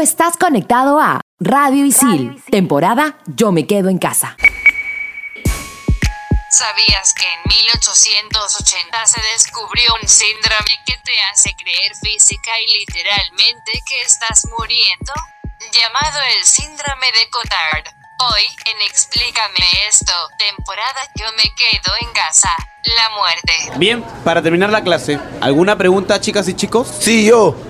estás conectado a Radio Isil, temporada Yo me quedo en casa. ¿Sabías que en 1880 se descubrió un síndrome que te hace creer física y literalmente que estás muriendo? Llamado el síndrome de Cotard. Hoy, en Explícame esto, temporada Yo me quedo en casa, la muerte. Bien, para terminar la clase, ¿alguna pregunta chicas y chicos? Sí, yo.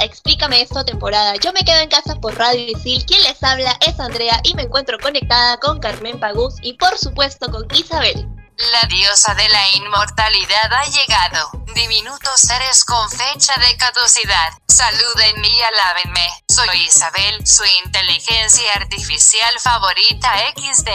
Explícame esto temporada. Yo me quedo en casa por Radio Isil. Quien les habla es Andrea y me encuentro conectada con Carmen Pagús y por supuesto con Isabel. La diosa de la inmortalidad ha llegado. Diminutos seres con fecha de caducidad. Salúdenme y alábenme. Soy Isabel, su inteligencia artificial favorita XD.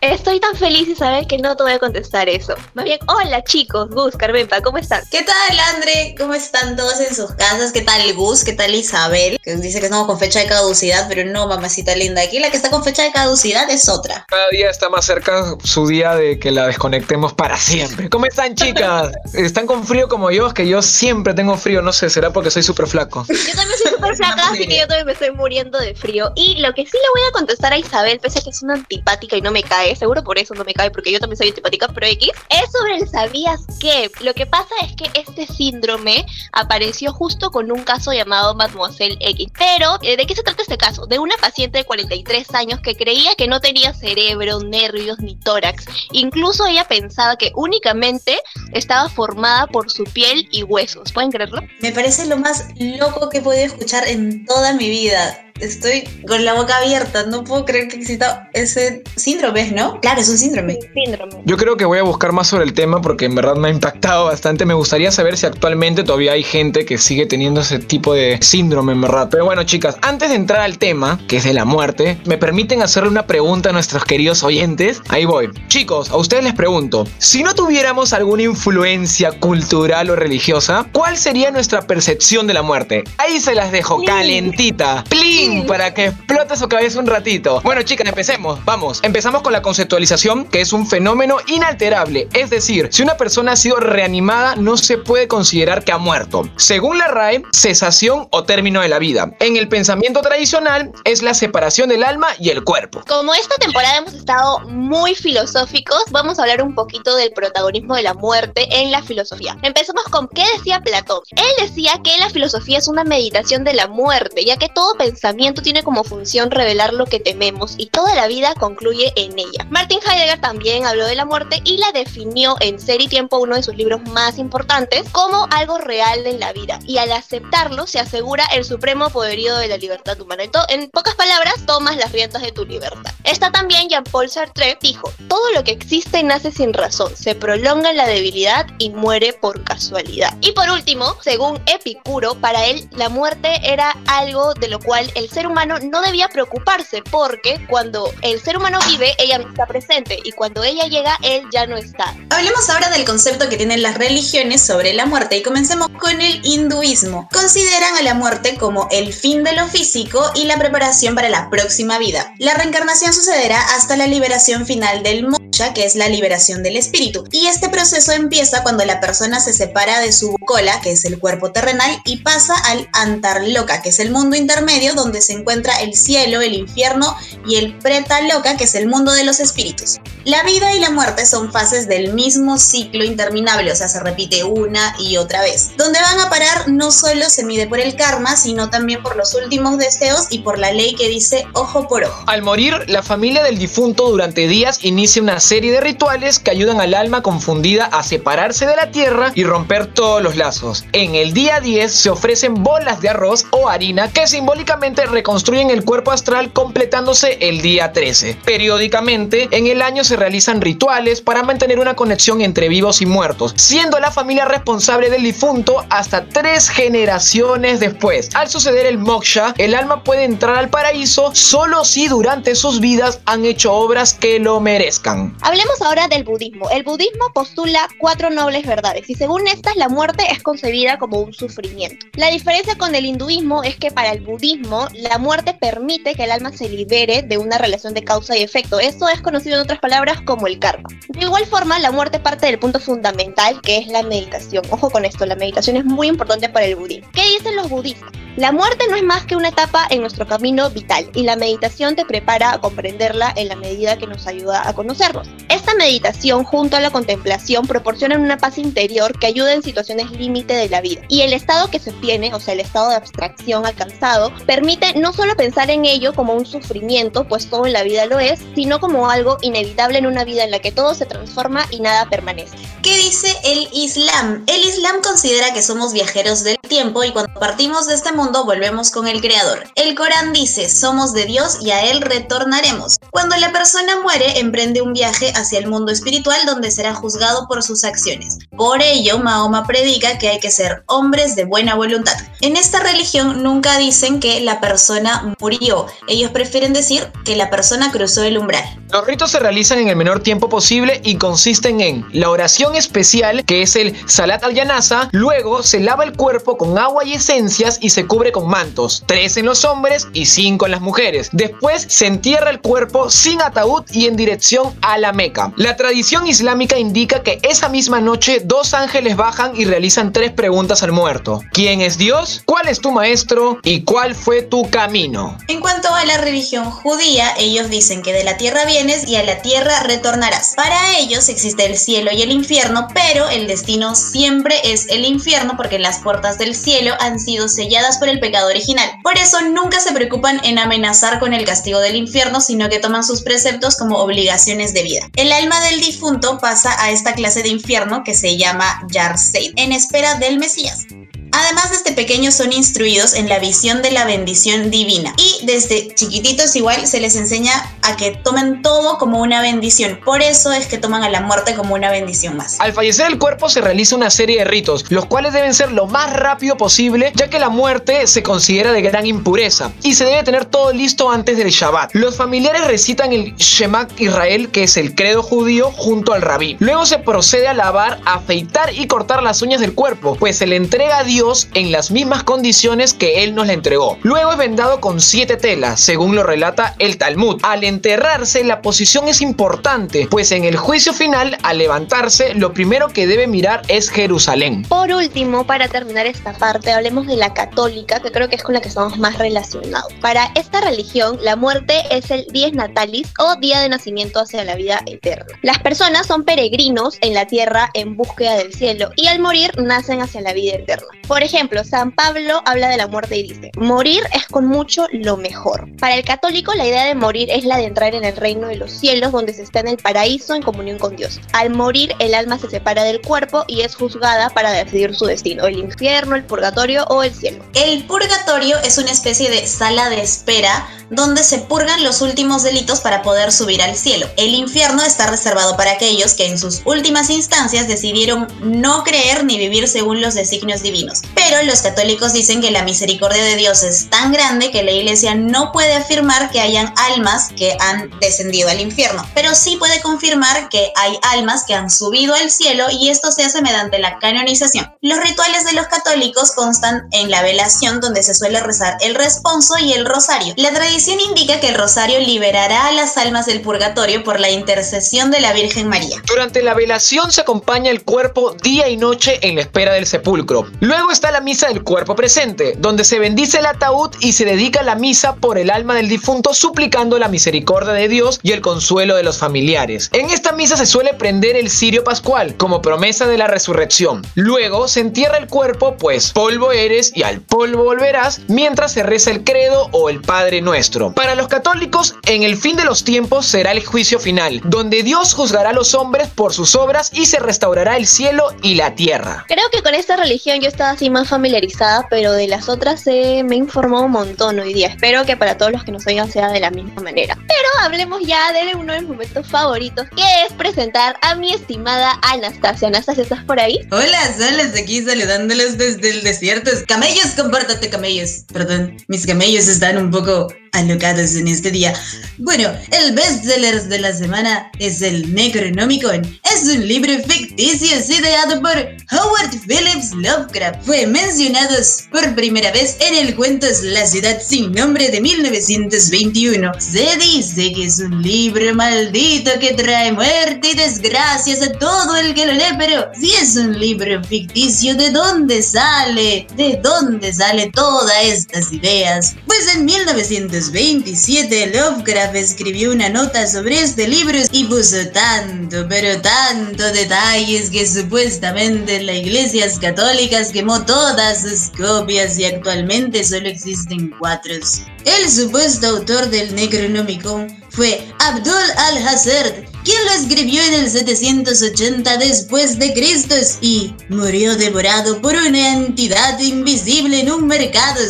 Estoy tan feliz, Isabel, que no te voy a contestar eso. Más bien, hola chicos, Gus, Carmenpa, ¿cómo están? ¿Qué tal, Andre? ¿Cómo están todos en sus casas? ¿Qué tal, Gus? ¿Qué tal, Isabel? Que dice que estamos con fecha de caducidad, pero no, mamacita linda. Aquí la que está con fecha de caducidad es otra. Cada día está más cerca su día de que la desconectemos para siempre. ¿Cómo están, chicas? ¿Están con frío como yo? Es que yo siempre tengo frío, no sé, será porque soy súper flaco. Yo también soy súper flaca, así que yo también me estoy muriendo de frío. Y lo que sí le voy a contestar a Isabel, pese a que es una antipática y no me cae, seguro por eso no me cae, porque yo también soy antipática, pero X, es sobre el sabías que. Lo que pasa es que este síndrome apareció justo con un caso llamado Mademoiselle X. Pero, eh, ¿de qué se trata este caso? De una paciente de 43 años que creía que no tenía cerebro, nervios ni tórax. Incluso ella pensaba que únicamente estaba formada por su piel y huesos. ¿Pueden creerlo? Me parece lo más loco que he podido escuchar en toda mi vida. Estoy con la boca abierta, no puedo creer que exista ese síndrome, ¿no? Claro, es un síndrome. Síndrome. Yo creo que voy a buscar más sobre el tema porque en verdad me ha impactado bastante. Me gustaría saber si actualmente todavía hay gente que sigue teniendo ese tipo de síndrome, en verdad. Pero bueno, chicas, antes de entrar al tema, que es de la muerte, me permiten hacerle una pregunta a nuestros queridos oyentes. Ahí voy. Chicos, a ustedes les pregunto, si no tuviéramos alguna influencia cultural o religiosa, ¿cuál sería nuestra percepción de la muerte? Ahí se las dejo, calentita. ¡Plin! Para que explote su cabeza un ratito. Bueno, chicas, empecemos. Vamos. Empezamos con la conceptualización, que es un fenómeno inalterable. Es decir, si una persona ha sido reanimada, no se puede considerar que ha muerto. Según la RAE, cesación o término de la vida. En el pensamiento tradicional, es la separación del alma y el cuerpo. Como esta temporada hemos estado muy filosóficos, vamos a hablar un poquito del protagonismo de la muerte en la filosofía. Empezamos con qué decía Platón. Él decía que la filosofía es una meditación de la muerte, ya que todo pensamiento tiene como función revelar lo que tememos y toda la vida concluye en ella. Martin Heidegger también habló de la muerte y la definió en Ser y Tiempo, uno de sus libros más importantes, como algo real en la vida. Y al aceptarlo se asegura el supremo poderío de la libertad humana. Entonces, en pocas palabras, tomas las riendas de tu libertad. Está también Jean-Paul Sartre, dijo, todo lo que existe nace sin razón, se prolonga en la debilidad y muere por casualidad. Y por último, según Epicuro, para él la muerte era algo de lo cual el ser humano no debía preocuparse porque cuando el ser humano vive, ella está presente y cuando ella llega, él ya no está. Hablemos ahora del concepto que tienen las religiones sobre la muerte y comencemos con el hinduismo. Consideran a la muerte como el fin de lo físico y la preparación para la próxima vida. La reencarnación sucederá hasta la liberación final del moksha, que es la liberación del espíritu. Y este proceso empieza cuando la persona se separa de su cola, que es el cuerpo terrenal, y pasa al antarloka, que es el mundo intermedio donde se encuentra el cielo, el infierno y el pretaloka, que es el mundo de los espíritus. La vida y la muerte son fases del mismo ciclo interminable, o sea, se repite una y otra vez. Donde van a parar no solo se mide por el karma, sino también por los últimos deseos y por la ley que dice ojo por ojo. Al morir, la familia del difunto durante días inicia una serie de rituales que ayudan al alma confundida a separarse de la tierra y romper todos los lazos. En el día 10 se ofrecen bolas de arroz o harina que simbólicamente reconstruyen el cuerpo astral completándose el día 13. Periódicamente, en el año se se realizan rituales para mantener una conexión entre vivos y muertos, siendo la familia responsable del difunto hasta tres generaciones después. Al suceder el moksha, el alma puede entrar al paraíso solo si durante sus vidas han hecho obras que lo merezcan. Hablemos ahora del budismo. El budismo postula cuatro nobles verdades y según estas la muerte es concebida como un sufrimiento. La diferencia con el hinduismo es que para el budismo la muerte permite que el alma se libere de una relación de causa y efecto. Esto es conocido en otras palabras como el karma. De igual forma, la muerte parte del punto fundamental que es la meditación. Ojo con esto, la meditación es muy importante para el budismo. ¿Qué dicen los budistas? La muerte no es más que una etapa en nuestro camino vital y la meditación te prepara a comprenderla en la medida que nos ayuda a conocernos. Esta meditación junto a la contemplación proporcionan una paz interior que ayuda en situaciones límite de la vida y el estado que se obtiene, o sea, el estado de abstracción alcanzado, permite no solo pensar en ello como un sufrimiento, pues todo en la vida lo es, sino como algo inevitable en una vida en la que todo se transforma y nada permanece. ¿Qué dice el Islam? El Islam considera que somos viajeros del tiempo y cuando partimos de este mundo volvemos con el Creador. El Corán dice, somos de Dios y a Él retornaremos. Cuando la persona muere, emprende un viaje hacia el mundo espiritual donde será juzgado por sus acciones. Por ello, Mahoma predica que hay que ser hombres de buena voluntad. En esta religión nunca dicen que la persona murió, ellos prefieren decir que la persona cruzó el umbral. Los ritos se realizan en el menor tiempo posible y consisten en la oración especial, que es el Salat al-Yanasa, luego se lava el cuerpo con agua y esencias y se cubre con mantos, tres en los hombres y cinco en las mujeres. Después se entierra el cuerpo sin ataúd y en dirección a la Meca. La tradición islámica indica que esa misma noche dos ángeles bajan y realizan tres preguntas al muerto. ¿Quién es Dios? ¿Cuál es tu maestro? ¿Y cuál fue tu camino? En cuanto a la religión judía, ellos dicen que de la tierra vienes y a la tierra retornarás. Para ellos existe el cielo y el infierno, pero el destino siempre es el infierno porque las puertas del cielo han sido selladas el pecado original. Por eso nunca se preocupan en amenazar con el castigo del infierno, sino que toman sus preceptos como obligaciones de vida. El alma del difunto pasa a esta clase de infierno que se llama Yarseid, en espera del Mesías. Además, desde pequeños son instruidos en la visión de la bendición divina y desde chiquititos igual se les enseña a que tomen todo como una bendición. Por eso es que toman a la muerte como una bendición más. Al fallecer el cuerpo se realiza una serie de ritos, los cuales deben ser lo más rápido posible, ya que la muerte se considera de gran impureza y se debe tener todo listo antes del Shabbat. Los familiares recitan el Shema Israel, que es el credo judío, junto al rabí. Luego se procede a lavar, afeitar y cortar las uñas del cuerpo, pues se le entrega a Dios en las mismas condiciones que Él nos la entregó. Luego es vendado con siete telas, según lo relata el Talmud. Al enterrarse, la posición es importante, pues en el juicio final, al levantarse, lo primero que debe mirar es Jerusalén. Por último, para terminar esta parte, hablemos de la católica, que creo que es con la que estamos más relacionados. Para esta religión, la muerte es el dies natalis o día de nacimiento hacia la vida eterna. Las personas son peregrinos en la tierra en búsqueda del cielo y al morir nacen hacia la vida eterna. Por ejemplo, San Pablo habla de la muerte y dice, morir es con mucho lo mejor. Para el católico la idea de morir es la de entrar en el reino de los cielos donde se está en el paraíso en comunión con Dios. Al morir el alma se separa del cuerpo y es juzgada para decidir su destino, el infierno, el purgatorio o el cielo. El purgatorio es una especie de sala de espera donde se purgan los últimos delitos para poder subir al cielo. El infierno está reservado para aquellos que en sus últimas instancias decidieron no creer ni vivir según los designios divinos. Pero los católicos dicen que la misericordia de Dios es tan grande que la iglesia no puede afirmar que hayan almas que han descendido al infierno, pero sí puede confirmar que hay almas que han subido al cielo y esto se hace mediante la canonización. Los rituales de los católicos constan en la velación donde se suele rezar el responso y el rosario. La tradición indica que el rosario liberará a las almas del purgatorio por la intercesión de la Virgen María. Durante la velación se acompaña el cuerpo día y noche en la espera del sepulcro. Luego está la misa del cuerpo presente, donde se bendice el ataúd y se dedica la misa por el alma del difunto suplicando la misericordia de Dios y el consuelo de los familiares. En esta misa se suele prender el cirio pascual como promesa de la resurrección. Luego se entierra el cuerpo, pues polvo eres y al polvo volverás, mientras se reza el credo o el Padre Nuestro. Para los católicos, en el fin de los tiempos será el juicio final, donde Dios juzgará a los hombres por sus obras y se restaurará el cielo y la tierra. Creo que con esta religión yo estaba así más familiarizada, pero de las otras eh, me informó un montón hoy día. Espero que para todos los que nos oigan sea de la misma manera. Pero hablemos ya de uno de mis momentos favoritos, que es presentar a mi estimada Anastasia. Anastasia, ¿estás por ahí? Hola, soles aquí saludándoles desde el desierto. Camellos, compórtate, camellos. Perdón, mis camellos están un poco alocados en este día. Bueno, el bestseller de la semana es el Necronomicon. Es un libro ficticio ideado por Howard Phillips Lovecraft. Fue mencionado por primera vez en el cuento La ciudad sin nombre de 1921. Se dice que es un libro maldito que trae muerte y desgracias a todo el que lo lee, pero si es un libro ficticio, ¿de dónde sale? ¿De dónde sale todas estas ideas? Pues en 1921 27 Lovecraft escribió una nota sobre este libro y puso tanto, pero tanto detalles que supuestamente la Iglesias Católicas quemó todas sus copias y actualmente solo existen cuatro. El supuesto autor del Necronomicon fue Abdul al-Hazard, quien lo escribió en el 780 después de Cristo y murió devorado por una entidad invisible en un mercado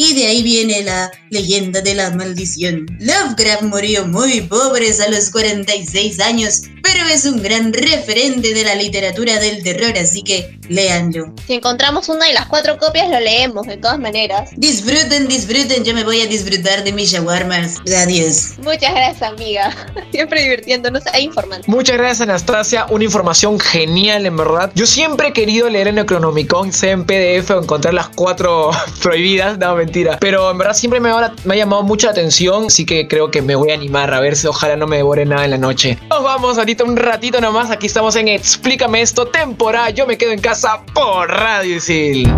y de ahí viene la leyenda de la maldición. Lovecraft murió muy pobre a los 46 años, pero es un gran referente de la literatura del terror, así que léanlo. Si encontramos una de las cuatro copias, lo leemos de todas maneras. Disfruten, disfruten, yo me voy a disfrutar de mis shawarmas. Adiós. Muchas gracias, amiga. Siempre divirtiéndonos e informando. Muchas gracias, Anastasia. Una información genial, en verdad. Yo siempre he querido leer en Necronomicon, sea en PDF o encontrar las cuatro prohibidas. No, mentira. Pero en verdad siempre me ha, me ha llamado mucha atención, así que creo que me voy a animar a ver si ojalá no me devore nada en la noche. Nos vamos ahorita un ratito nomás. Aquí estamos en Explícame esto, temporada. Yo me quedo en casa por Radio Isil.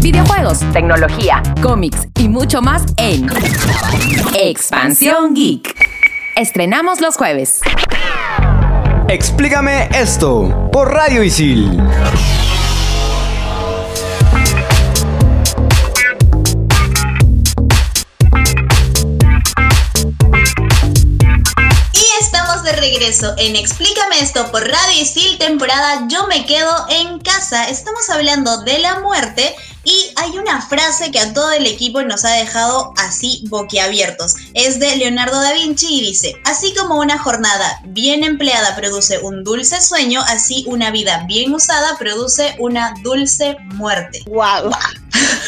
Videojuegos, tecnología, cómics y mucho más en Expansión Geek. Estrenamos los jueves. Explícame esto por Radio Isil. Regreso en Explícame esto por Radio Isil, temporada Yo me quedo en casa. Estamos hablando de la muerte y hay una frase que a todo el equipo nos ha dejado así boquiabiertos. Es de Leonardo da Vinci y dice, así como una jornada bien empleada produce un dulce sueño, así una vida bien usada produce una dulce muerte. ¡Wow!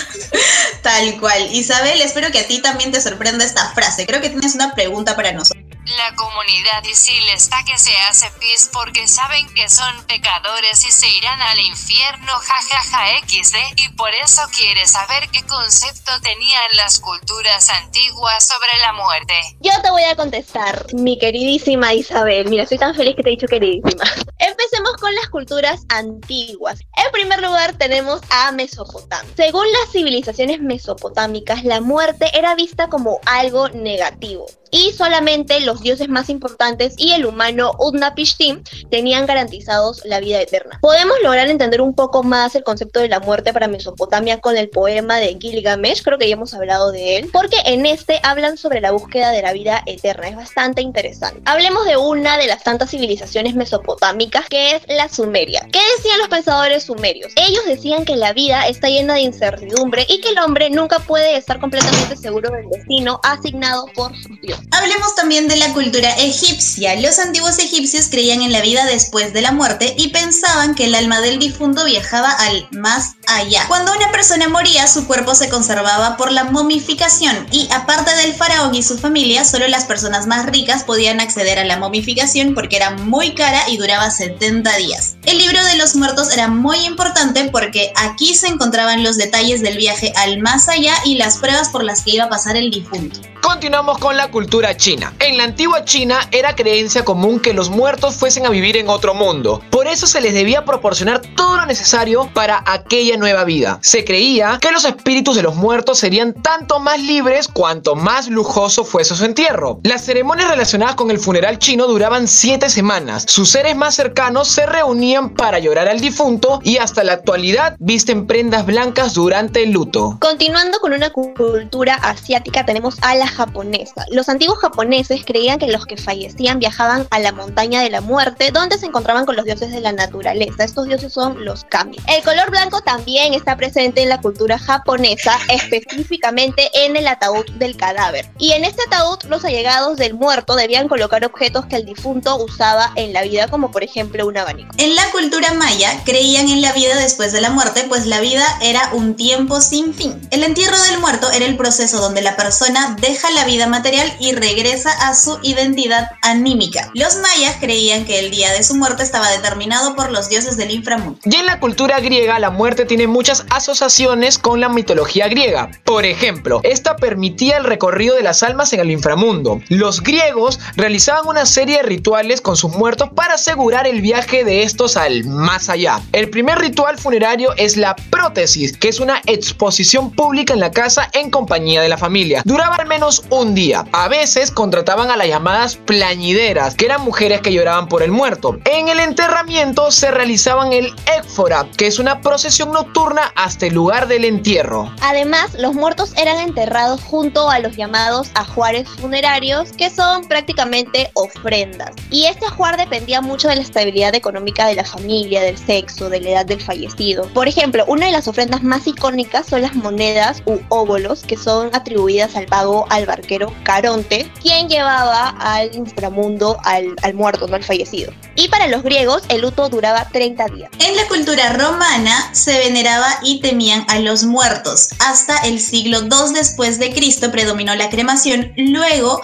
Tal cual. Isabel, espero que a ti también te sorprenda esta frase. Creo que tienes una pregunta para nosotros. La comunidad Isil está que se hace pis porque saben que son pecadores y se irán al infierno jajaja xd y por eso quiere saber qué concepto tenían las culturas antiguas sobre la muerte. Yo te voy a contestar, mi queridísima Isabel. Mira, estoy tan feliz que te he dicho queridísima. Empecemos con las culturas antiguas. En primer lugar tenemos a Mesopotamia. Según las civilizaciones mesopotámicas, la muerte era vista como algo negativo y solamente los dioses más importantes y el humano Utnapishtim tenían garantizados la vida eterna. Podemos lograr entender un poco más el concepto de la muerte para Mesopotamia con el poema de Gilgamesh, creo que ya hemos hablado de él, porque en este hablan sobre la búsqueda de la vida eterna, es bastante interesante. Hablemos de una de las tantas civilizaciones mesopotámicas que es la Sumeria. ¿Qué decían los pensadores sumerios? Ellos decían que la vida está llena de incertidumbre y que el hombre nunca puede estar completamente seguro del destino asignado por sus dioses. Hablemos también de la cultura egipcia. Los antiguos egipcios creían en la vida después de la muerte y pensaban que el alma del difunto viajaba al más allá. Cuando una persona moría, su cuerpo se conservaba por la momificación y aparte del faraón y su familia, solo las personas más ricas podían acceder a la momificación porque era muy cara y duraba 70 días. El libro de los muertos era muy importante porque aquí se encontraban los detalles del viaje al más allá y las pruebas por las que iba a pasar el difunto. Continuamos con la cultura china. En la antigua China era creencia común que los muertos fuesen a vivir en otro mundo. Por eso se les debía proporcionar todo lo necesario para aquella nueva vida. Se creía que los espíritus de los muertos serían tanto más libres cuanto más lujoso fuese su entierro. Las ceremonias relacionadas con el funeral chino duraban siete semanas. Sus seres más cercanos se reunían para llorar al difunto y hasta la actualidad visten prendas blancas durante el luto. Continuando con una cultura asiática tenemos a la japonesa. Los antiguos japoneses creían que los que fallecían viajaban a la montaña de la muerte, donde se encontraban con los dioses de la naturaleza. Estos dioses son los kami. El color blanco también está presente en la cultura japonesa, específicamente en el ataúd del cadáver. Y en este ataúd los allegados del muerto debían colocar objetos que el difunto usaba en la vida, como por ejemplo un abanico. En la cultura maya creían en la vida después de la muerte, pues la vida era un tiempo sin fin. El entierro del muerto era el proceso donde la persona deja la vida material y regresa a su identidad anímica. Los mayas creían que el día de su muerte estaba determinado por los dioses del inframundo. Y en la cultura griega, la muerte tiene muchas asociaciones con la mitología griega. Por ejemplo, esta permitía el recorrido de las almas en el inframundo. Los griegos realizaban una serie de rituales con sus muertos para asegurar el viaje de estos al más allá. El primer ritual funerario es la prótesis, que es una exposición pública en la casa en compañía de la familia. Duraba al menos un día. A veces contrataban a las llamadas plañideras, que eran mujeres que lloraban por el muerto. En el enterramiento se realizaban el éfora, que es una procesión nocturna hasta el lugar del entierro. Además, los muertos eran enterrados junto a los llamados ajuares funerarios, que son prácticamente ofrendas. Y este ajuar dependía mucho de la estabilidad económica de la familia, del sexo, de la edad del fallecido. Por ejemplo, una de las ofrendas más icónicas son las monedas u óbolos, que son atribuidas al pago al barquero Caronte, quien llevaba al inframundo al, muerto, no al fallecido. Y para los griegos, el luto duraba 30 días. En la cultura romana se veneraba y temían a los muertos. Hasta el siglo II después de Cristo predominó la cremación, luego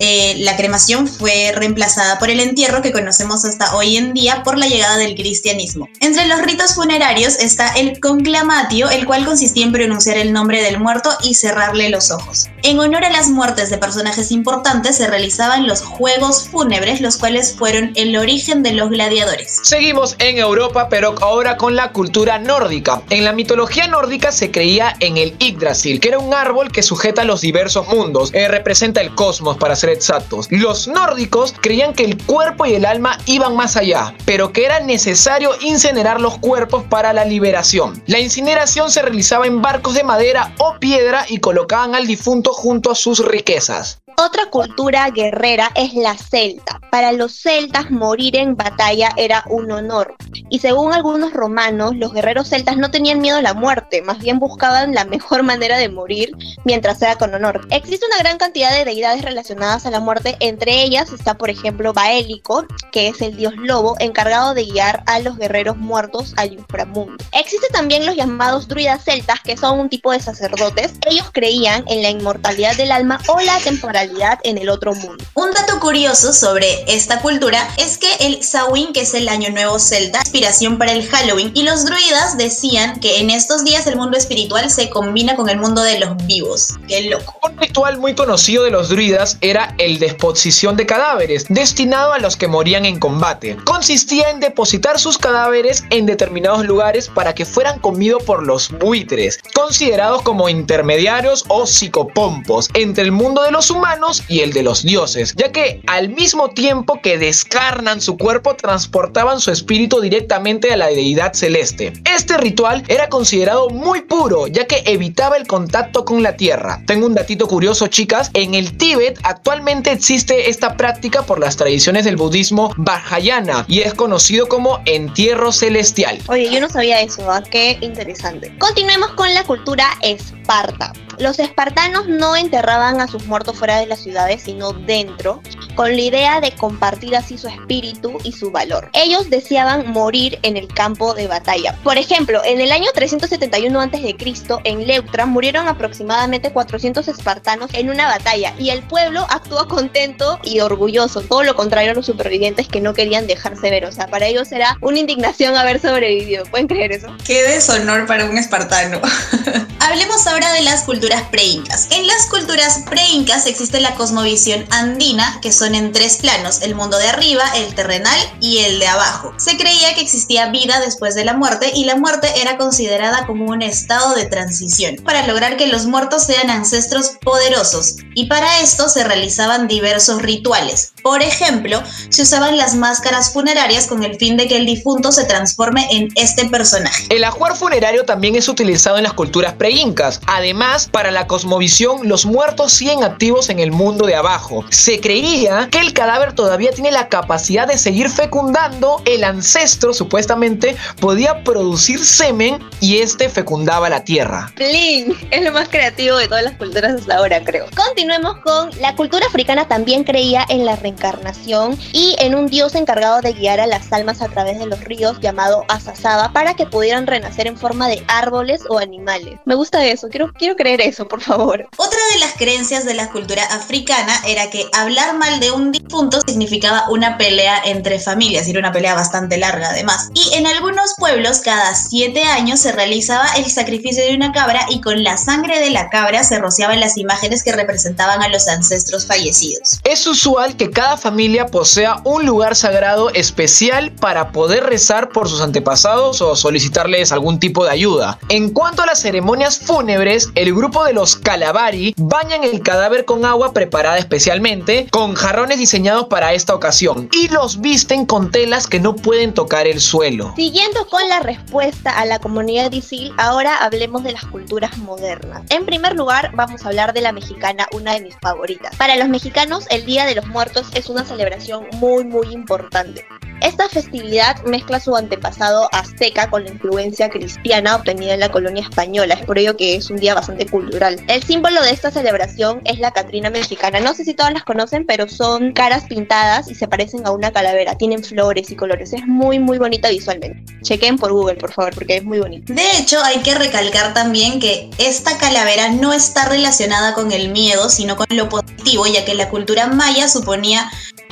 eh, la cremación fue reemplazada por el entierro que conocemos hasta hoy en día por la llegada del cristianismo. Entre los ritos funerarios está el conclamatio, el cual consistía en pronunciar el nombre del muerto y cerrarle los ojos. En honor a las muertes de personajes importantes se realizaban los juegos fúnebres, los cuales fueron el origen de los gladiadores. Seguimos en Europa, pero ahora con la cultura nórdica. En la mitología nórdica se creía en el Yggdrasil, que era un árbol que sujeta los diversos mundos, eh, representa el cosmos para ser exactos. Los nórdicos creían que el cuerpo y el alma iban más allá, pero que era necesario incinerar los cuerpos para la liberación. La incineración se realizaba en barcos de madera o piedra y colocaban al difunto junto a sus riquezas. Otra cultura guerrera es la celta. Para los celtas morir en batalla era un honor. Y según algunos romanos, los guerreros celtas no tenían miedo a la muerte, más bien buscaban la mejor manera de morir mientras sea con honor. Existe una gran cantidad de deidades relacionadas a la muerte, entre ellas está por ejemplo Baélico, que es el dios lobo encargado de guiar a los guerreros muertos al inframundo. Existen también los llamados druidas celtas, que son un tipo de sacerdotes. Ellos creían en la inmortalidad del alma o la temporalidad en el otro mundo. Un dato curioso sobre esta cultura es que el Samhain, que es el año nuevo celta, inspiración para el Halloween, y los druidas decían que en estos días el mundo espiritual se combina con el mundo de los vivos. Qué loco. Un ritual muy conocido de los druidas era el de exposición de cadáveres, destinado a los que morían en combate. Consistía en depositar sus cadáveres en determinados lugares para que fueran comidos por los buitres, considerados como intermediarios o psicopompos entre el mundo de los humanos y el de los dioses, ya que al mismo tiempo que descarnan su cuerpo transportaban su espíritu directamente a la deidad celeste. Este ritual era considerado muy puro, ya que evitaba el contacto con la tierra. Tengo un datito curioso, chicas, en el Tíbet actualmente existe esta práctica por las tradiciones del budismo Vajrayana y es conocido como entierro celestial. Oye, yo no sabía eso, ¿ah? qué interesante. Continuemos con la cultura Los espartanos no enterraban a sus muertos fuera de las ciudades, sino dentro, con la idea de compartir así su espíritu y su valor. Ellos deseaban morir en el campo de batalla. Por ejemplo, en el año 371 a.C., en Leuctra, murieron aproximadamente 400 espartanos en una batalla y el pueblo actuó contento y orgulloso, todo lo contrario a los supervivientes que no querían dejarse ver. O sea, para ellos era una indignación haber sobrevivido. ¿Pueden creer eso? Qué deshonor para un espartano. Hablemos ahora de las culturas preincas. En las culturas preincas existe la cosmovisión andina, que son en tres planos, el mundo de arriba, el terrenal y el de abajo. Se creía que existía vida después de la muerte y la muerte era considerada como un estado de transición, para lograr que los muertos sean ancestros poderosos. Y para esto se realizaban diversos rituales. Por ejemplo, se usaban las máscaras funerarias con el fin de que el difunto se transforme en este personaje. El ajuar funerario también es utilizado en las culturas pre-incas. Además, para la cosmovisión, los muertos siguen activos en el mundo de abajo. Se creía que el cadáver todavía tiene la capacidad de seguir fecundando. El ancestro supuestamente podía producir semen y este fecundaba la tierra. Plin, es lo más creativo de todas las culturas hasta ahora, creo. Continuemos con la cultura africana también creía en la reencarnación y en un dios encargado de guiar a las almas a través de los ríos llamado Asasaba para que pudieran renacer en forma de árboles o animales. Me gusta eso, quiero, quiero creer eso, por favor. Otra de las creencias de la cultura africana era que hablar mal de un difunto significaba una pelea entre familias, y era una pelea bastante larga además. Y en algunos pueblos cada siete años se realizaba el sacrificio de una cabra y con la sangre de la cabra se rociaban las imágenes que representaban a los ancestros fallecidos. Es usual que cada familia posea un lugar sagrado especial para poder rezar por sus antepasados o solicitarles algún tipo de ayuda. En cuanto a las ceremonias fúnebres, el grupo de los Calabari bañan el cadáver con agua preparada especialmente, con jarrones diseñados para esta ocasión, y los visten con telas que no pueden tocar el suelo. Siguiendo con la respuesta a la comunidad Isil, ahora hablemos de las culturas modernas. En primer lugar, vamos a hablar de la mexicana, una de mis favoritas. Para los mexicanos, el Día de los Muertos es una celebración muy muy importante. Esta festividad mezcla su antepasado azteca con la influencia cristiana obtenida en la colonia española, es por ello que es un día bastante cultural. El símbolo de esta celebración es la Catrina mexicana. No sé si todas las conocen, pero son caras pintadas y se parecen a una calavera. Tienen flores y colores. Es muy muy bonita visualmente. Chequen por Google, por favor, porque es muy bonito. De hecho, hay que recalcar también que esta calavera no está relacionada con el miedo, sino con lo positivo, ya que la cultura maya suponía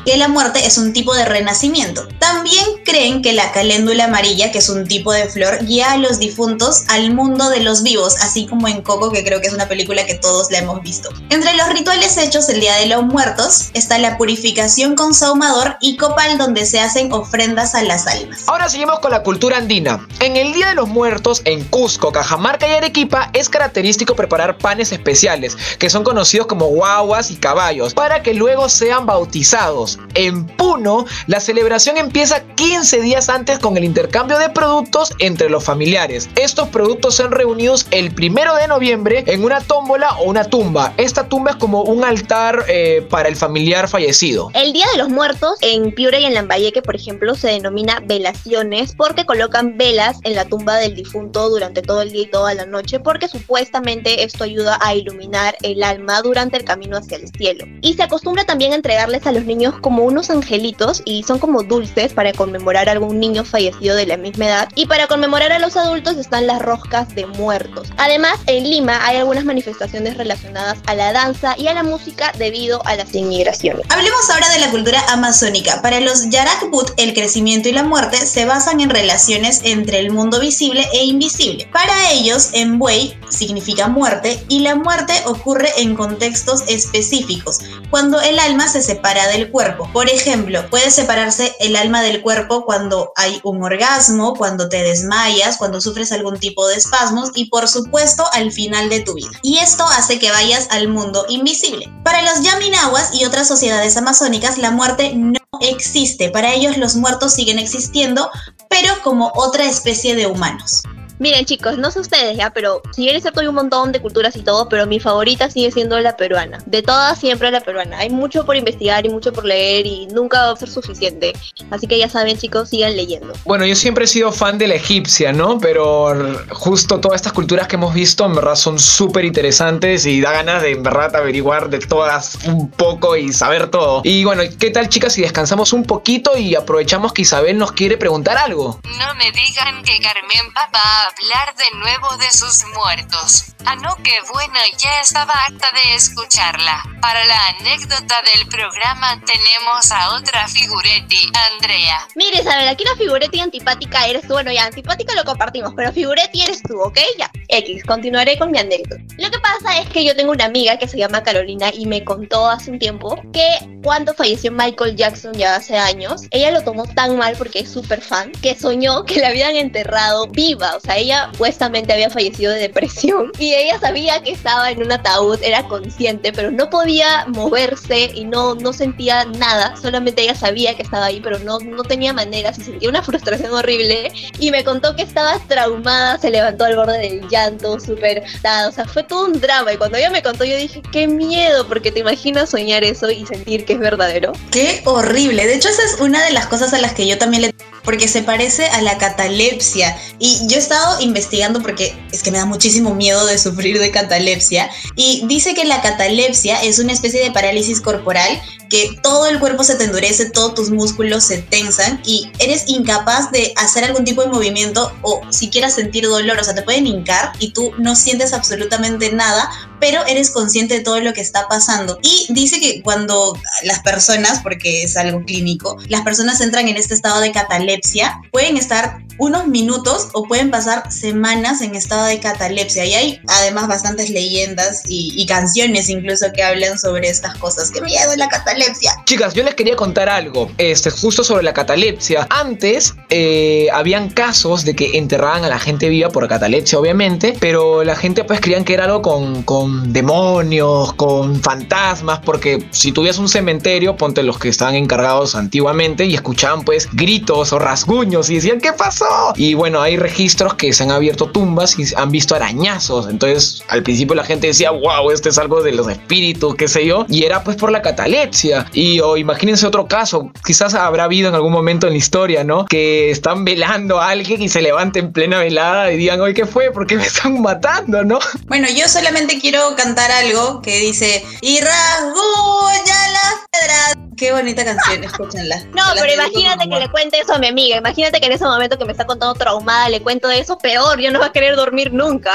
que la muerte es un tipo de renacimiento. También creen que la caléndula amarilla, que es un tipo de flor, guía a los difuntos al mundo de los vivos, así como en Coco, que creo que es una película que todos la hemos visto. Entre los rituales hechos el Día de los Muertos está la purificación con saumador y copal donde se hacen ofrendas a las almas. Ahora seguimos con la cultura andina. En el Día de los Muertos, en Cusco, Cajamarca y Arequipa, es característico preparar panes especiales, que son conocidos como guaguas y caballos, para que luego sean bautizados. En Puno, la celebración empieza 15 días antes con el intercambio de productos entre los familiares. Estos productos son reunidos el primero de noviembre en una tómbola o una tumba. Esta tumba es como un altar eh, para el familiar fallecido. El Día de los Muertos en Piura y en Lambayeque, por ejemplo, se denomina velaciones porque colocan velas en la tumba del difunto durante todo el día y toda la noche porque supuestamente esto ayuda a iluminar el alma durante el camino hacia el cielo. Y se acostumbra también a entregarles a los niños como unos angelitos y son como dulces para conmemorar a algún niño fallecido de la misma edad. Y para conmemorar a los adultos están las roscas de muertos. Además, en Lima hay algunas manifestaciones relacionadas a la danza y a la música debido a las inmigraciones. Hablemos ahora de la cultura amazónica. Para los Yarakbut, el crecimiento y la muerte se basan en relaciones entre el mundo visible e invisible. Para ellos, en significa muerte y la muerte ocurre en contextos específicos, cuando el alma se separa del cuerpo por ejemplo, puede separarse el alma del cuerpo cuando hay un orgasmo, cuando te desmayas, cuando sufres algún tipo de espasmos y por supuesto al final de tu vida. Y esto hace que vayas al mundo invisible. Para los Yaminawas y otras sociedades amazónicas, la muerte no existe. Para ellos los muertos siguen existiendo, pero como otra especie de humanos. Miren chicos, no sé ustedes ya, pero si bien es cierto hay un montón de culturas y todo, pero mi favorita sigue siendo la peruana. De todas siempre la peruana. Hay mucho por investigar y mucho por leer y nunca va a ser suficiente. Así que ya saben chicos, sigan leyendo. Bueno, yo siempre he sido fan de la egipcia, ¿no? Pero justo todas estas culturas que hemos visto en verdad son súper interesantes y da ganas de en verdad averiguar de todas un poco y saber todo. Y bueno, ¿qué tal chicas si descansamos un poquito y aprovechamos que Isabel nos quiere preguntar algo? No me digan que Carmen Papá hablar de nuevo de sus muertos. Ah, no, qué bueno, ya estaba acta de escucharla. Para la anécdota del programa tenemos a otra figuretti, Andrea. Mire, Isabel, aquí la figuretti antipática eres tú. Bueno, ya, antipática lo compartimos, pero figuretti eres tú, ¿ok? Ya. X, continuaré con mi anécdota. Lo que pasa es que yo tengo una amiga que se llama Carolina y me contó hace un tiempo que cuando falleció Michael Jackson ya hace años, ella lo tomó tan mal porque es súper fan que soñó que la habían enterrado viva. O sea, ella supuestamente había fallecido de depresión y ella sabía que estaba en un ataúd, era consciente, pero no podía moverse y no, no sentía nada. Solamente ella sabía que estaba ahí, pero no, no tenía maneras y sentía una frustración horrible. Y me contó que estaba traumada, se levantó al borde del llanto, súper... O sea, fue todo un drama. Y cuando ella me contó, yo dije, qué miedo, porque te imaginas soñar eso y sentir que es verdadero. Qué horrible. De hecho, esa es una de las cosas a las que yo también le porque se parece a la catalepsia. Y yo he estado investigando porque es que me da muchísimo miedo de sufrir de catalepsia. Y dice que la catalepsia es una especie de parálisis corporal que todo el cuerpo se te endurece, todos tus músculos se tensan y eres incapaz de hacer algún tipo de movimiento o siquiera sentir dolor. O sea, te pueden hincar y tú no sientes absolutamente nada, pero eres consciente de todo lo que está pasando. Y dice que cuando las personas, porque es algo clínico, las personas entran en este estado de catalepsia, pueden estar unos minutos o pueden pasar semanas en estado de catalepsia. Y hay además bastantes leyendas y, canciones incluso que hablan sobre estas cosas. ¡Qué miedo la catalepsia! Chicas, yo les quería contar algo, este, justo sobre la catalepsia. Antes eh, habían casos de que enterraban a la gente viva por catalepsia, obviamente, pero la gente pues creían que era algo con, con demonios, con fantasmas, porque si tuvieras un cementerio, ponte los que estaban encargados antiguamente y escuchaban pues gritos o rasguños y decían, ¿qué pasó? Y bueno, hay registros que se han abierto tumbas y han visto arañazos. Entonces, al principio la gente decía, wow, este es algo de los espíritus, qué sé yo. Y era pues por la catalepsia. Y o imagínense otro caso, quizás habrá habido en algún momento en la historia, ¿no? Que están velando a alguien y se levanten en plena velada y digan, oye, ¿qué fue? ¿Por qué me están matando, no? Bueno, yo solamente quiero cantar algo que dice, y rasguña las piedras Qué bonita canción, escúchenla. No, pero imagínate que le cuente eso a mi amiga. Imagínate que en ese momento que me está contando traumada le cuento de eso, peor, yo no va a querer dormir nunca.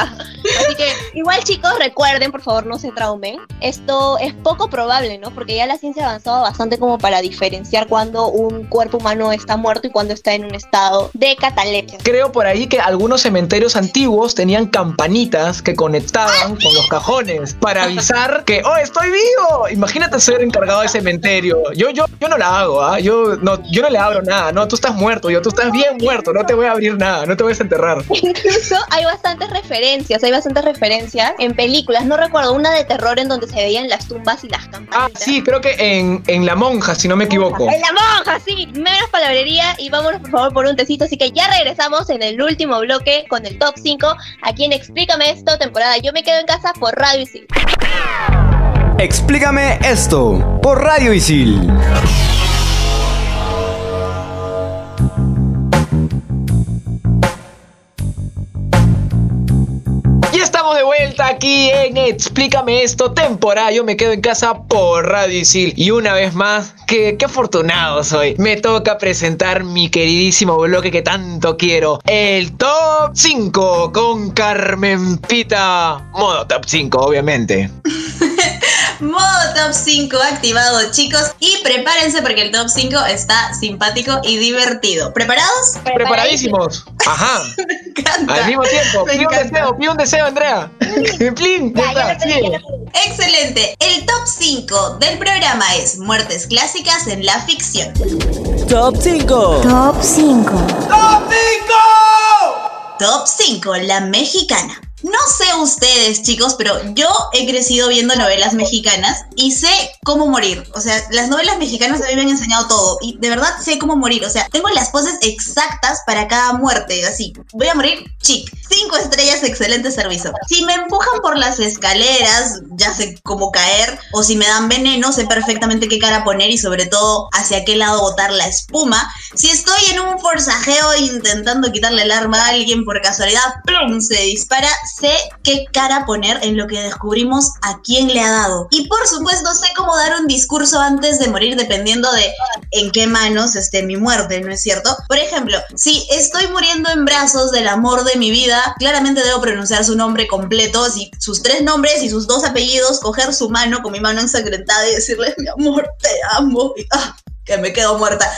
Así que, igual chicos, recuerden, por favor, no se traumen. Esto es poco probable, ¿no? Porque ya la ciencia ha avanzado bastante como para diferenciar cuando un cuerpo humano está muerto y cuando está en un estado de catalepsia. Creo por ahí que algunos cementerios antiguos tenían campanitas que conectaban con los cajones para avisar que, oh, estoy vivo. Imagínate ser encargado de cementerio yo, yo, yo no la hago, ¿ah? Yo no, yo no le abro nada, no, tú estás muerto, yo, tú estás bien muerto, no te voy a abrir nada, no te voy a enterrar. Incluso hay bastantes referencias, hay bastantes referencias en películas, no recuerdo una de terror en donde se veían las tumbas y las campanas. Ah, sí, creo que en, en La Monja, si no me equivoco. En La Monja, sí, menos palabrería y vámonos por favor por un tecito, así que ya regresamos en el último bloque con el top 5, aquí en Explícame esto, temporada Yo me quedo en casa por Radio y sí. Explícame esto por Radio Isil. Y estamos de vuelta aquí en Explícame esto, temporada. Yo me quedo en casa por Radio Isil. Y una vez más, qué, qué afortunado soy. Me toca presentar mi queridísimo bloque que tanto quiero. El Top 5 con Carmen Pita. Modo Top 5, obviamente. Modo top 5 activado, chicos. Y prepárense porque el top 5 está simpático y divertido. ¿Preparados? Preparadísimos. Ajá. Al mismo tiempo. Pide un deseo, pide un deseo, Andrea. Plin, Excelente. El top 5 del programa es Muertes clásicas en la ficción. Top 5. Top 5. ¡Top 5! Top 5, la mexicana. No sé ustedes, chicos, pero yo he crecido viendo novelas mexicanas y sé cómo morir. O sea, las novelas mexicanas a mí me han enseñado todo y de verdad sé cómo morir. O sea, tengo las poses exactas para cada muerte. Así, voy a morir chic. Cinco estrellas, excelente servicio. Si me empujan por las escaleras, ya sé cómo caer. O si me dan veneno, sé perfectamente qué cara poner y sobre todo hacia qué lado botar la espuma. Si estoy en un forcajeo intentando quitarle el arma a alguien por casualidad, ¡plum! se dispara sé qué cara poner en lo que descubrimos a quién le ha dado. Y por supuesto sé cómo dar un discurso antes de morir dependiendo de en qué manos esté mi muerte, ¿no es cierto? Por ejemplo, si estoy muriendo en brazos del amor de mi vida, claramente debo pronunciar su nombre completo, así sus tres nombres y sus dos apellidos, coger su mano con mi mano ensangrentada y decirle, mi amor, te amo. ah, que me quedo muerta.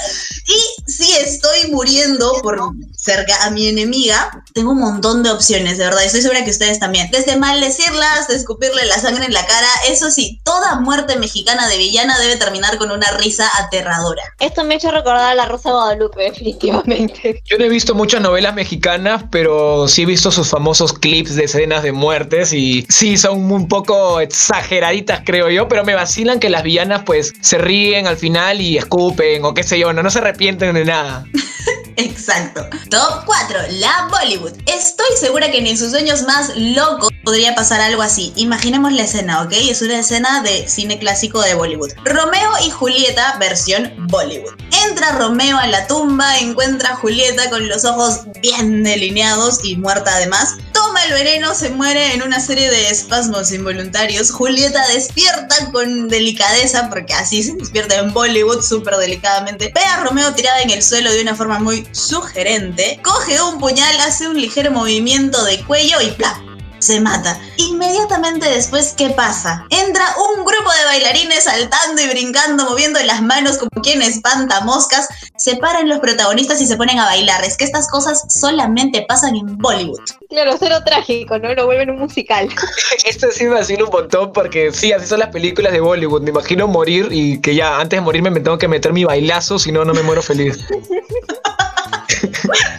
Y si estoy muriendo por cerca a mi enemiga, tengo un montón de opciones, de verdad. Estoy segura que ustedes también. Desde maldecirlas, de escupirle la sangre en la cara. Eso sí, toda muerte mexicana de villana debe terminar con una risa aterradora. Esto me ha hecho recordar a la Rosa de Guadalupe, definitivamente. Yo no he visto muchas novelas mexicanas, pero sí he visto sus famosos clips de escenas de muertes y sí son un poco exageraditas, creo yo, pero me vacilan que las villanas pues se ríen al final y escupen o qué sé yo, no, no se arrepienten de nada. Exacto. Top 4. La Bollywood. Estoy segura que ni en sus sueños más locos podría pasar algo así. Imaginemos la escena, ¿ok? Es una escena de cine clásico de Bollywood. Romeo y Julieta, versión Bollywood. Entra Romeo a la tumba, encuentra a Julieta con los ojos bien delineados y muerta además. Toma el veneno, se muere en una serie de espasmos involuntarios. Julieta despierta con delicadeza, porque así se despierta en Bollywood súper delicadamente. Ve a Romeo tirada en el suelo de una forma muy sugerente. Coge un puñal, hace un ligero movimiento de cuello y ¡plap! Se mata. Inmediatamente después, ¿qué pasa? Entra un grupo de bailarines saltando y brincando, moviendo las manos como quien espanta moscas, se paran los protagonistas y se ponen a bailar. Es que estas cosas solamente pasan en Bollywood. Claro, cero trágico, ¿no? Lo vuelven un musical. Esto sí me vacila un montón porque sí, así son las películas de Bollywood. Me imagino morir y que ya antes de morirme me tengo que meter mi bailazo, si no, no me muero feliz.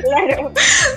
claro.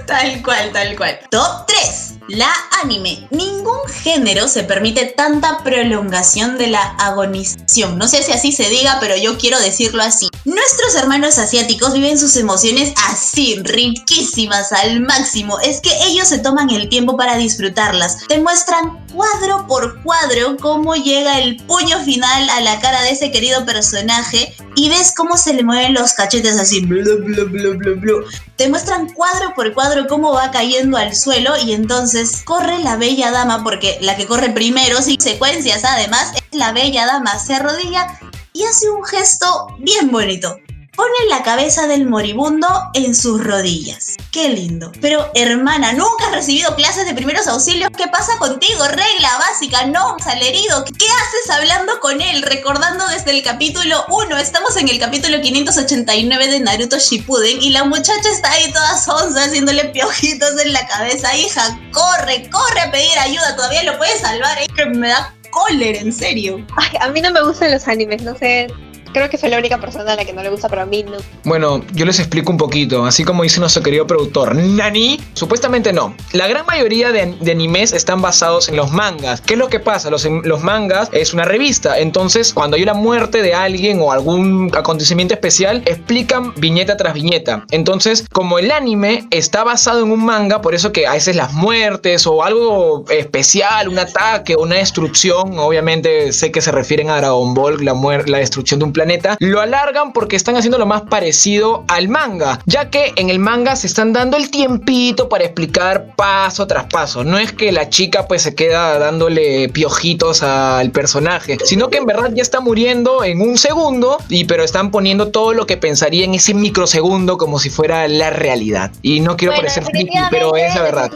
Tal cual, tal cual. Top 3. La anime. Ningún género se permite tanta prolongación de la agonización. No sé si así se diga, pero yo quiero decirlo así. Nuestros hermanos asiáticos viven sus emociones así, riquísimas al máximo. Es que ellos se toman el tiempo para disfrutarlas. Te muestran cuadro por cuadro cómo llega el puño final a la cara de ese querido personaje y ves cómo se le mueven los cachetes así. Blu, blu, blu. Te muestran cuadro por cuadro cómo va cayendo al suelo y entonces corre la bella dama porque la que corre primero sin secuencias además es la bella dama. Se arrodilla y hace un gesto bien bonito pone la cabeza del moribundo en sus rodillas. Qué lindo. Pero hermana, ¿nunca has recibido clases de primeros auxilios? ¿Qué pasa contigo? Regla básica, no al herido. ¿Qué haces hablando con él? Recordando desde el capítulo 1, estamos en el capítulo 589 de Naruto Shippuden y la muchacha está ahí toda sonza haciéndole piojitos en la cabeza. Hija, corre, corre a pedir ayuda, todavía lo puedes salvar. ¿eh? Me da cólera, en serio. Ay, a mí no me gustan los animes, no sé creo que soy la única persona a la que no le gusta, pero a mí no. Bueno, yo les explico un poquito. Así como dice nuestro querido productor, ¿Nani? Supuestamente no. La gran mayoría de, animes están basados en los mangas. ¿Qué es lo que pasa? Los, los mangas es una revista. Entonces, cuando hay una muerte de alguien o algún acontecimiento especial, explican viñeta tras viñeta. Entonces, como el anime está basado en un manga, por eso que a veces las muertes o algo especial, un ataque, una destrucción, obviamente sé que se refieren a Dragon Ball, la, la destrucción de un planeta lo alargan porque están haciendo lo más parecido al manga, ya que en el manga se están dando el tiempito para explicar paso tras paso. No es que la chica pues se queda dándole piojitos al personaje, sino que en verdad ya está muriendo en un segundo y pero están poniendo todo lo que pensaría en ese microsegundo como si fuera la realidad. Y no quiero parecer friki, pero es la verdad.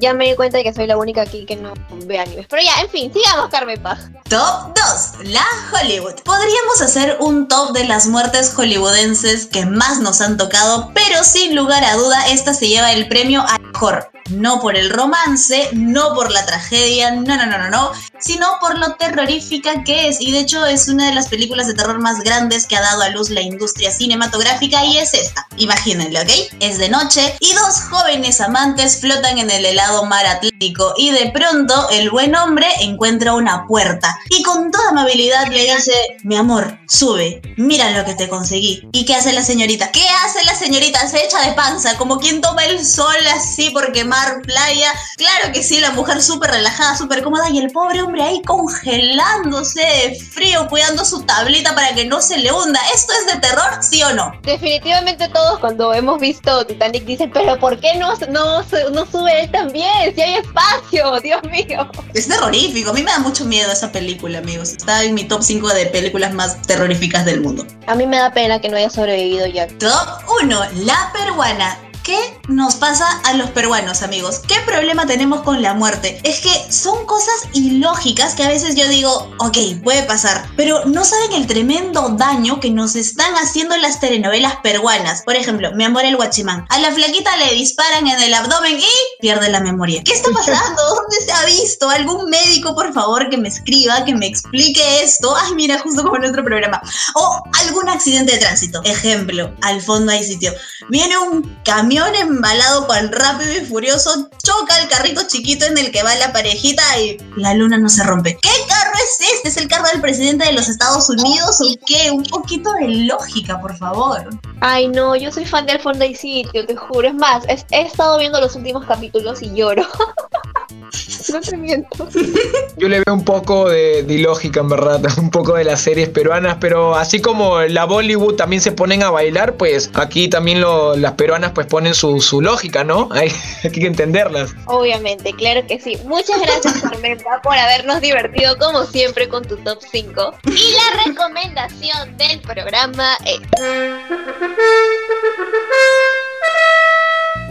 Ya me di cuenta de que soy la única aquí que no ve animes. Pero ya, en fin, sigamos Carmen Paz. Top 2. La Hollywood. Podríamos hacer un top de las muertes hollywoodenses que más nos han tocado, pero sin lugar a duda esta se lleva el premio a mejor. No por el romance, no por la tragedia, no, no, no, no, no, sino por lo terrorífica que es. Y de hecho es una de las películas de terror más grandes que ha dado a luz la industria cinematográfica y es esta. Imagínenlo, ¿ok? Es de noche y dos jóvenes amantes flotan en el helado mar Atlántico y de pronto el buen hombre encuentra una puerta y con toda amabilidad le dice, mi amor, sube, mira lo que te conseguí. ¿Y qué hace la señorita? ¿Qué hace la señorita? Se echa de panza, como quien toma el sol así porque mar, playa. Claro que sí, la mujer súper relajada, súper cómoda y el pobre hombre ahí congelándose de frío, cuidando su tablita para que no se le hunda. ¿Esto es de terror, sí o no? Definitivamente todos cuando hemos visto Titanic dicen, pero ¿por qué no, no, no sube él también? Si hay espacio, Dios mío. Es terrorífico, a mí me da mucho miedo esa película, amigos. Está en mi top 5 de películas más terroríficas terroríficas del mundo. A mí me da pena que no haya sobrevivido ya. Top 1. La peruana. ¿Qué nos pasa a los peruanos, amigos? ¿Qué problema tenemos con la muerte? Es que son cosas ilógicas que a veces yo digo, ok, puede pasar, pero no saben el tremendo daño que nos están haciendo las telenovelas peruanas. Por ejemplo, Mi amor el guachimán. A la flaquita le disparan en el abdomen y pierde la memoria. ¿Qué está pasando? ¿Dónde se ha visto? ¿Algún médico, por favor, que me escriba, que me explique esto? Ay, mira, justo como en otro programa. O algún accidente de tránsito. Ejemplo, al fondo hay sitio. Viene un camión embalado con rápido y furioso, choca el carrito chiquito en el que va la parejita y la luna no se rompe. ¿Qué carro es este? ¿Es el carro del presidente de los Estados Unidos o qué? Un poquito de lógica, por favor. Ay, no, yo soy fan del fondo y sitio, te juro. Es más, he estado viendo los últimos capítulos y lloro. no te miento. Yo le veo un poco de, de ilógica, en verdad, un poco de las series peruanas, pero así como la Bollywood también se ponen a bailar, pues aquí también lo- las peruanas pues ponen su, su lógica, ¿no? Hay, hay que entenderlas. Obviamente, claro que sí. Muchas gracias, Tormenta, por habernos divertido como siempre con tu top 5. Y la recomendación del programa es...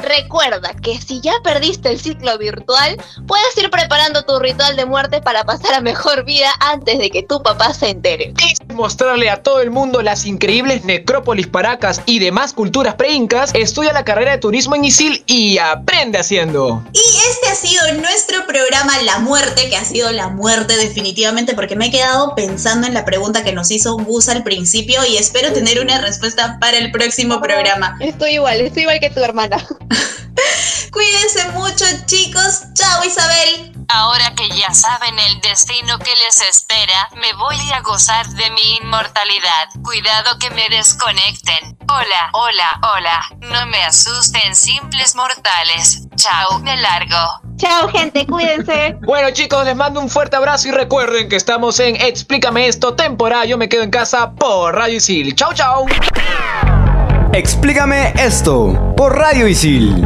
Recuerda que si ya perdiste el ciclo virtual, puedes ir preparando tu ritual de muerte para pasar a mejor vida antes de que tu papá se entere. Mostrarle a todo el mundo las increíbles necrópolis paracas y demás culturas preincas, estudia la carrera de turismo en ISIL y aprende haciendo. Y este ha sido nuestro programa La Muerte, que ha sido la muerte definitivamente, porque me he quedado pensando en la pregunta que nos hizo Gus al principio y espero tener una respuesta para el próximo programa. Estoy igual, estoy igual que tu hermana. Cuídense mucho, chicos. Chao, Isabel. Ahora que ya saben el destino que les espera, me voy a gozar de mi inmortalidad. Cuidado que me desconecten. Hola, hola, hola. No me asusten simples mortales. Chao, me largo. Chao, gente, cuídense. Bueno chicos, les mando un fuerte abrazo y recuerden que estamos en Explícame esto, temporada Yo me quedo en casa por Radio Isil. Chau, chau. Explícame esto por Radio Isil.